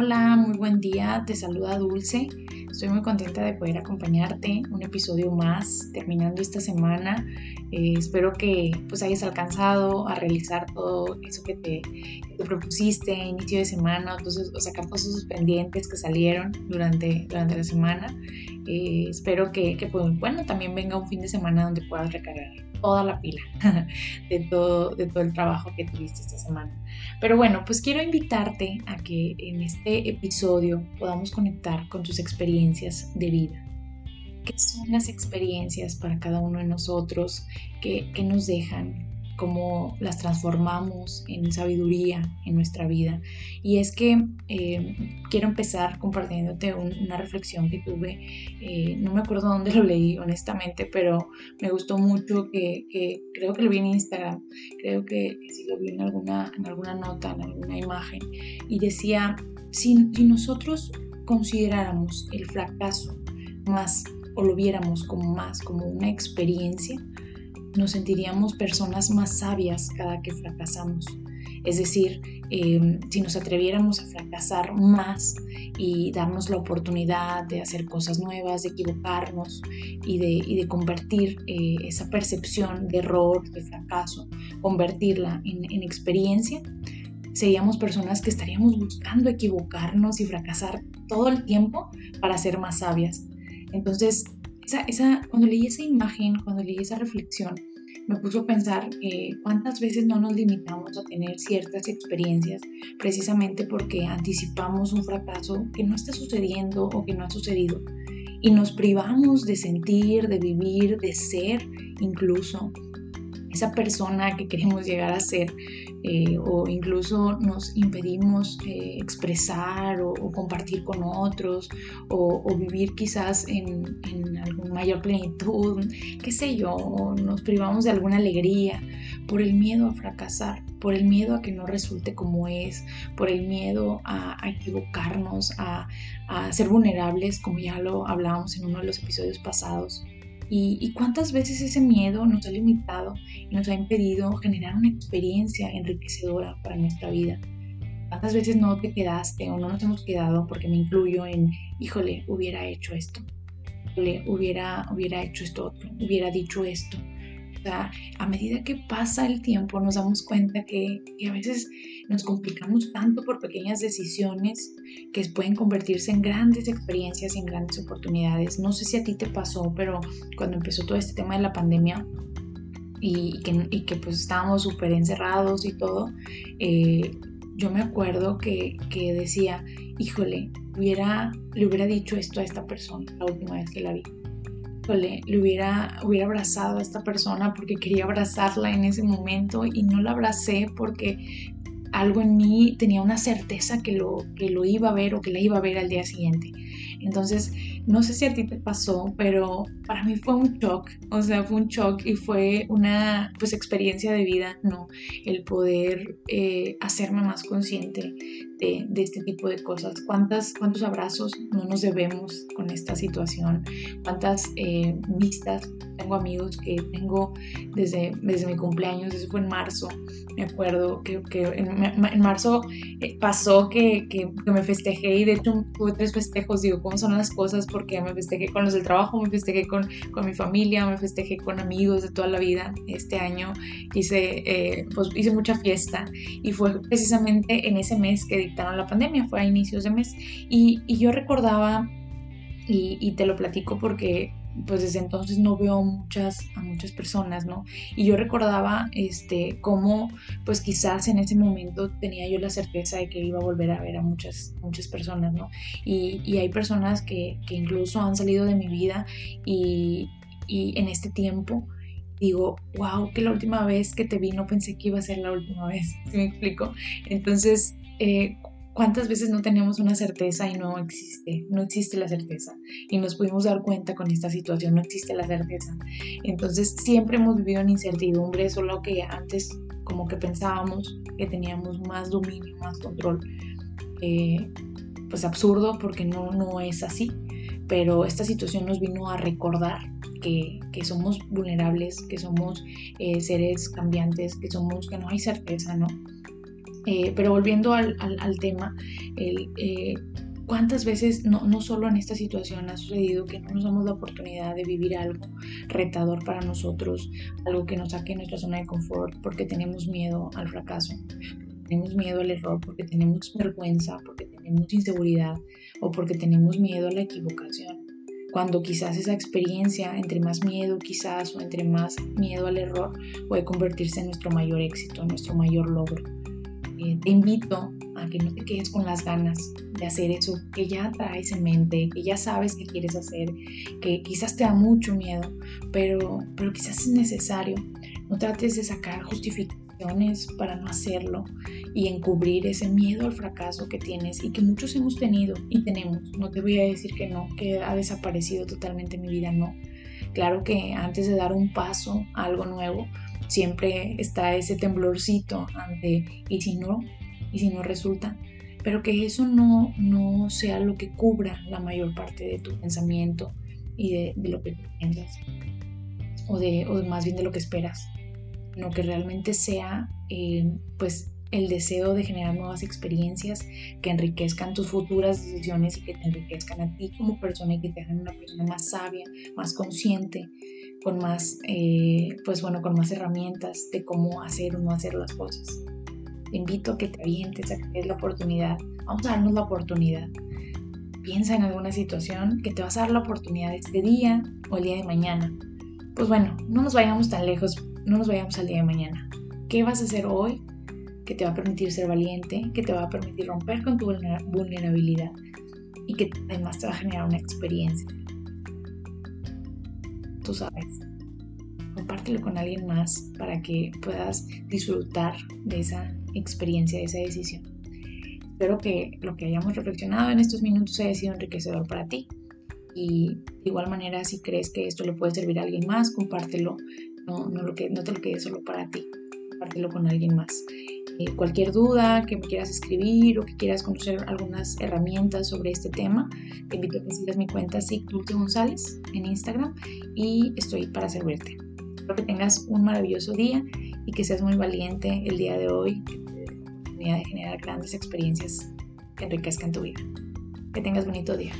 Hola, muy buen día, te saluda Dulce. Estoy muy contenta de poder acompañarte un episodio más terminando esta semana. Eh, espero que pues hayas alcanzado a realizar todo eso que te, propusiste inicio de semana, entonces, o sacar todos esos pendientes que salieron durante, durante la semana. Eh, espero que, que pues, bueno, también venga un fin de semana donde puedas recargar toda la pila de todo, de todo el trabajo que tuviste esta semana. Pero bueno, pues quiero invitarte a que en este episodio podamos conectar con tus experiencias de vida. ¿Qué son las experiencias para cada uno de nosotros? ¿Qué, qué nos dejan? Cómo las transformamos en sabiduría en nuestra vida. Y es que eh, quiero empezar compartiéndote una reflexión que tuve, eh, no me acuerdo dónde lo leí honestamente, pero me gustó mucho que, creo que lo vi en Instagram, creo que, sí lo vi en alguna, en alguna nota, en alguna imagen, y decía, si nosotros consideráramos el fracaso más o lo viéramos como más como una experiencia, nos sentiríamos personas más sabias cada que fracasamos. Es decir, em, si nos atreviéramos a fracasar más y darnos la oportunidad de hacer cosas nuevas, de equivocarnos y de, convertir eh, esa percepción de error, de fracaso, convertirla en, en experiencia, seríamos personas que estaríamos buscando equivocarnos y fracasar todo el tiempo para ser más sabias. Entonces, esa, cuando leí esa imagen, cuando leí esa reflexión, me puso a pensar cuántas veces no nos limitamos a tener ciertas experiencias precisamente porque anticipamos un fracaso que no está sucediendo o que no ha sucedido y nos privamos de sentir, de vivir, de ser incluso esa persona que queremos llegar a ser eh, o incluso nos impedimos eh, expresar o, compartir con otros o, vivir quizás en, en alguna mayor plenitud, qué sé yo, nos privamos de alguna alegría por el miedo a fracasar, por el miedo a que no resulte como es, por el miedo a, equivocarnos, a, a ser vulnerables, como ya lo hablábamos en uno de los episodios pasados. Y, cuántas veces ese miedo nos ha limitado y nos ha impedido generar una experiencia enriquecedora para nuestra vida. ¿Cuántas veces no te quedaste o no nos hemos quedado porque me incluyo en, híjole, hubiera hecho esto, híjole, hubiera, hubiera hecho esto otro, hubiera dicho esto? Sea, a medida que pasa el tiempo nos damos cuenta que, que a veces nos complicamos tanto por pequeñas decisiones que pueden convertirse en grandes experiencias y en grandes oportunidades. No sé si a ti te pasó, pero cuando empezó todo este tema de la pandemia y que, pues estábamos súper encerrados y todo, eh, yo me acuerdo que, decía, híjole, hubiera, le hubiera dicho esto a esta persona la última vez que la vi. Híjole, le hubiera, hubiera abrazado a esta persona porque quería abrazarla en ese momento y no la abracé porque algo en mí tenía una certeza que lo, que lo iba a ver o que la iba a ver al día siguiente. Entonces, no sé si a ti te pasó, pero para mí fue un shock, o sea, fue un shock y fue una pues experiencia de vida, ¿no? El poder eh, hacerme más consciente de, de, este tipo de cosas. ¿Cuántas, ¿Cuántos abrazos no nos debemos con esta situación? ¿Cuántas eh, vistas? Tengo amigos que tengo desde, desde mi cumpleaños, eso fue en marzo, me acuerdo que, que en, en, marzo eh, pasó que, que, que, me festejé y de hecho tuve tres festejos, digo, ¿cómo son las cosas? Porque me festejé con los del trabajo, me festejé con, con mi familia, me festejé con amigos de toda la vida. Este año hice, eh, pues hice mucha fiesta y fue precisamente en ese mes que dictaron la pandemia, fue a inicios de mes. Y, y yo recordaba, y, y te lo platico porque pues desde entonces no veo muchas, a muchas personas, ¿no? Y yo recordaba este, cómo, pues quizás en ese momento tenía yo la certeza de que iba a volver a ver a muchas, muchas personas, ¿no? Y, y hay personas que, que, incluso han salido de mi vida y, y en este tiempo digo, wow, que la última vez que te vi no pensé que iba a ser la última vez, ¿sí me explico? Entonces, eh, ¿Cuántas veces no teníamos una certeza y no existe? No existe la certeza. Y nos pudimos dar cuenta con esta situación, no existe la certeza. Entonces siempre hemos vivido en incertidumbre, solo que antes como que pensábamos que teníamos más dominio, más control. Eh, pues absurdo porque no, no es así. Pero esta situación nos vino a recordar que, que somos vulnerables, que somos eh, seres cambiantes, que somos, que no hay certeza, ¿no? Eh, pero volviendo al, tema, eh, ¿cuántas veces, no, no solo en esta situación ha sucedido que no nos damos la oportunidad de vivir algo retador para nosotros, algo que nos saque de nuestra zona de confort porque tenemos miedo al fracaso? tenemos miedo al error, porque tenemos vergüenza, porque tenemos inseguridad o porque tenemos miedo a la equivocación. Cuando quizás esa experiencia, entre más miedo quizás o entre más miedo al error, puede convertirse en nuestro mayor éxito, en nuestro mayor logro. Eh, te invito a que no te quedes con las ganas de hacer eso que ya traes en mente, que ya sabes que quieres hacer, que quizás te da mucho miedo, pero, pero quizás es necesario. No trates de sacar justificaciones para no hacerlo y encubrir ese miedo al fracaso que tienes y que muchos hemos tenido y tenemos. No te voy a decir que no, que ha desaparecido totalmente mi vida, no. Claro que antes de dar un paso a algo nuevo, siempre está ese temblorcito ante y si no, y si no resulta, pero que eso no, no sea lo que cubra la mayor parte de tu pensamiento y de, lo que piensas, o, de, o más bien de lo que esperas sino que realmente sea eh, pues el deseo de generar nuevas experiencias que enriquezcan tus futuras decisiones y que te enriquezcan a ti como persona y que te hagan una persona más sabia, más consciente, con más, eh, pues bueno, con más herramientas de cómo hacer o no hacer las cosas. Te invito a que te avientes, a que des la oportunidad. Vamos a darnos la oportunidad. Piensa en alguna situación que te vas a dar la oportunidad este día o el día de mañana. Pues bueno, no nos vayamos tan lejos no nos vayamos al día de mañana. ¿Qué vas a hacer hoy que te va a permitir ser valiente, que te va a permitir romper con tu vulnerabilidad y que además te va a generar una experiencia? Tú sabes. Compártelo con alguien más para que puedas disfrutar de esa experiencia, de esa decisión. Espero que lo que hayamos reflexionado en estos minutos haya sido enriquecedor para ti. Y de igual manera, si crees que esto le puede servir a alguien más, compártelo no, no, lo que, no te lo quedes solo para ti, compártelo con alguien más. Eh, cualquier duda que me quieras escribir o que quieras conocer algunas herramientas sobre este tema, te invito a que sigas mi cuenta Dulce González en Instagram y estoy para servirte. Espero que tengas un maravilloso día y que seas muy valiente el día de hoy, que te de generar grandes experiencias que enriquezcan tu vida. Que tengas bonito día.